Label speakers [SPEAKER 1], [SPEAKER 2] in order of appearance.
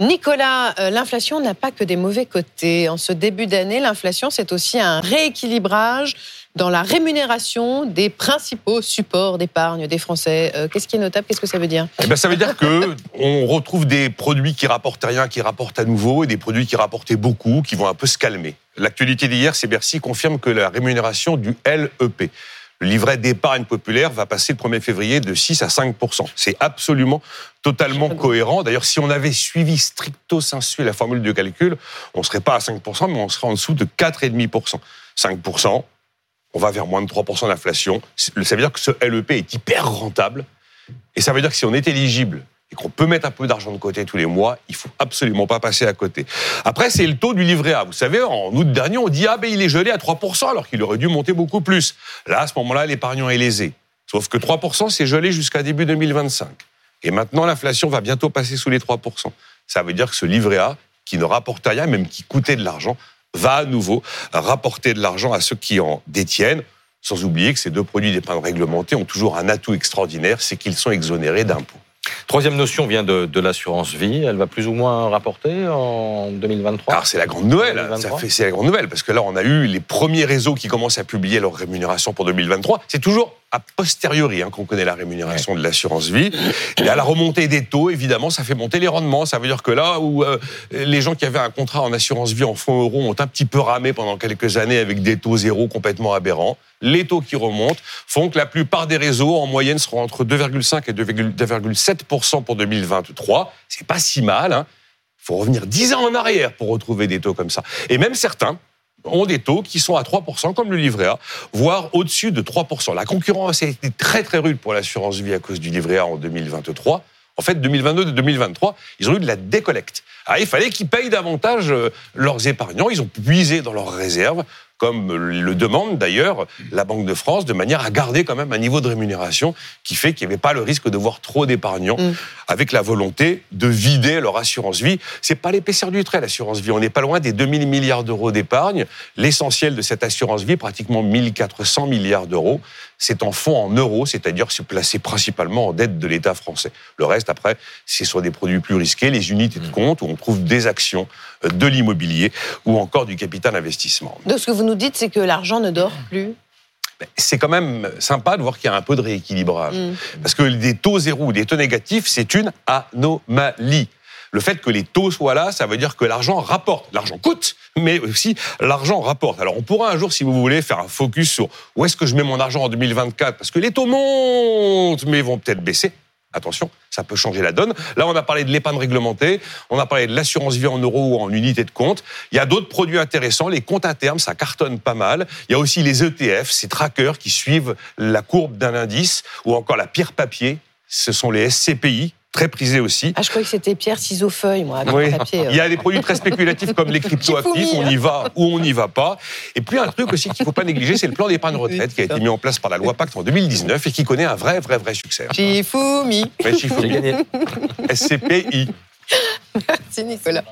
[SPEAKER 1] Nicolas, euh, l'inflation n'a pas que des mauvais côtés. En ce début d'année, l'inflation, c'est aussi un rééquilibrage dans la rémunération des principaux supports d'épargne des Français. Euh, Qu'est-ce qui est notable? Qu'est-ce que ça veut dire?
[SPEAKER 2] Eh ben, ça veut dire que on retrouve des produits qui rapportent rien, qui rapportent à nouveau, et des produits qui rapportaient beaucoup, qui vont un peu se calmer. L'actualité d'hier, c'est Bercy confirme que la rémunération du LEP, le livret d'épargne populaire, va passer le 1er février de 6 à 5 C'est absolument totalement cohérent. D'ailleurs, si on avait suivi stricto sensu la formule de calcul, on ne serait pas à 5% mais on serait en dessous de 4,5% 5% on va vers moins de 3% d'inflation. Ça veut dire que ce LEP est hyper rentable. Et ça veut dire que si on est éligible et qu'on peut mettre un peu d'argent de côté tous les mois, il faut absolument pas passer à côté. Après, c'est le taux du livret A. Vous savez, en août dernier, on dit ah ben il est gelé à 3% alors qu'il aurait dû monter beaucoup plus. Là, à ce moment-là, l'épargnant est lésé. Sauf que 3%, c'est gelé jusqu'à début 2025. Et maintenant, l'inflation va bientôt passer sous les 3%. Ça veut dire que ce livret A, qui ne rapporte rien, même qui coûtait de l'argent, va à nouveau rapporter de l'argent à ceux qui en détiennent. Sans oublier que ces deux produits d'épargne réglementée ont toujours un atout extraordinaire, c'est qu'ils sont exonérés d'impôts.
[SPEAKER 3] Troisième notion vient de, de l'assurance vie. Elle va plus ou moins rapporter en 2023
[SPEAKER 2] Alors c'est la grande nouvelle,
[SPEAKER 3] 2023.
[SPEAKER 2] ça fait- c'est la grande nouvelle, parce que là on a eu les premiers réseaux qui commencent à publier leur rémunération pour 2023. C'est toujours a posteriori hein, qu'on connaît la rémunération de l'assurance vie. Et à la remontée des taux, évidemment, ça fait monter les rendements. Ça veut dire que là où euh, les gens qui avaient un contrat en assurance vie en fonds euros ont un petit peu ramé pendant quelques années avec des taux zéro complètement aberrants, les taux qui remontent font que la plupart des réseaux en moyenne seront entre 2,5 et 2,7% pour 2023. C'est pas si mal. Hein. Il faut revenir 10 ans en arrière pour retrouver des taux comme ça. Et même certains ont des taux qui sont à 3%, comme le livret A, voire au-dessus de 3%. La concurrence a été très très rude pour l'assurance vie à cause du livret A en 2023. En fait, 2022 et 2023, ils ont eu de la décollecte. Ah, il fallait qu'ils payent davantage euh, leurs épargnants. Ils ont puisé dans leurs réserves, comme le demande d'ailleurs la Banque de France, de manière à garder quand même un niveau de rémunération qui fait qu'il n'y avait pas le risque de voir trop d'épargnants,
[SPEAKER 1] Mm.
[SPEAKER 2] Avec la volonté de vider leur assurance vie. C'est pas l'épaisseur du trait, l'assurance vie. On n'est pas loin des 2000 milliards d'euros d'épargne. L'essentiel de cette assurance vie, pratiquement 1400 milliards d'euros, c'est en fonds en euros, c'est-à-dire c'est placé principalement en dette de l'État français. Le reste, après, c'est sur des produits plus risqués, les unités de compte, où on trouve des actions, euh, de l'immobilier ou encore du capital investissement.
[SPEAKER 1] Donc ce que vous nous dites, c'est que l'argent ne dort plus.
[SPEAKER 2] C'est quand même sympa de voir qu'il y a un peu de rééquilibrage.
[SPEAKER 1] Mm.
[SPEAKER 2] Parce que des taux zéro ou des taux négatifs, c'est une anomalie. Le fait que les taux soient là, ça veut dire que l'argent rapporte. L'argent coûte, mais aussi l'argent rapporte. Alors on pourra un jour, si vous voulez, faire un focus sur où est-ce que je mets mon argent en 2024, parce que les taux montent, mais vont peut-être baisser. Attention, ça peut changer la donne. Là, on a parlé de l'épargne réglementée, on a parlé de l'assurance vie en euros ou en unité de compte. Il y a d'autres produits intéressants. Les comptes à terme, ça cartonne pas mal. Il y a aussi les ETF, ces trackers qui suivent la courbe d'un indice, ou encore la pierre papier. Ce sont les SCPI, très prisés aussi.
[SPEAKER 1] Ah, je croyais que c'était Pierre Ciseaux Feuille, moi, avec
[SPEAKER 2] Oui.
[SPEAKER 1] le papier. euh.
[SPEAKER 2] Il y a des produits très spéculatifs comme les cryptoactifs, on y va ou on n'y va pas. Et puis un truc aussi qu'il ne faut pas négliger, c'est le plan d'épargne retraite qui a été mis en place par la loi Pacte en 2019 et qui connaît un vrai, vrai, vrai succès.
[SPEAKER 3] J'ai gagné.
[SPEAKER 2] SCPI.
[SPEAKER 1] C'est Nicolas.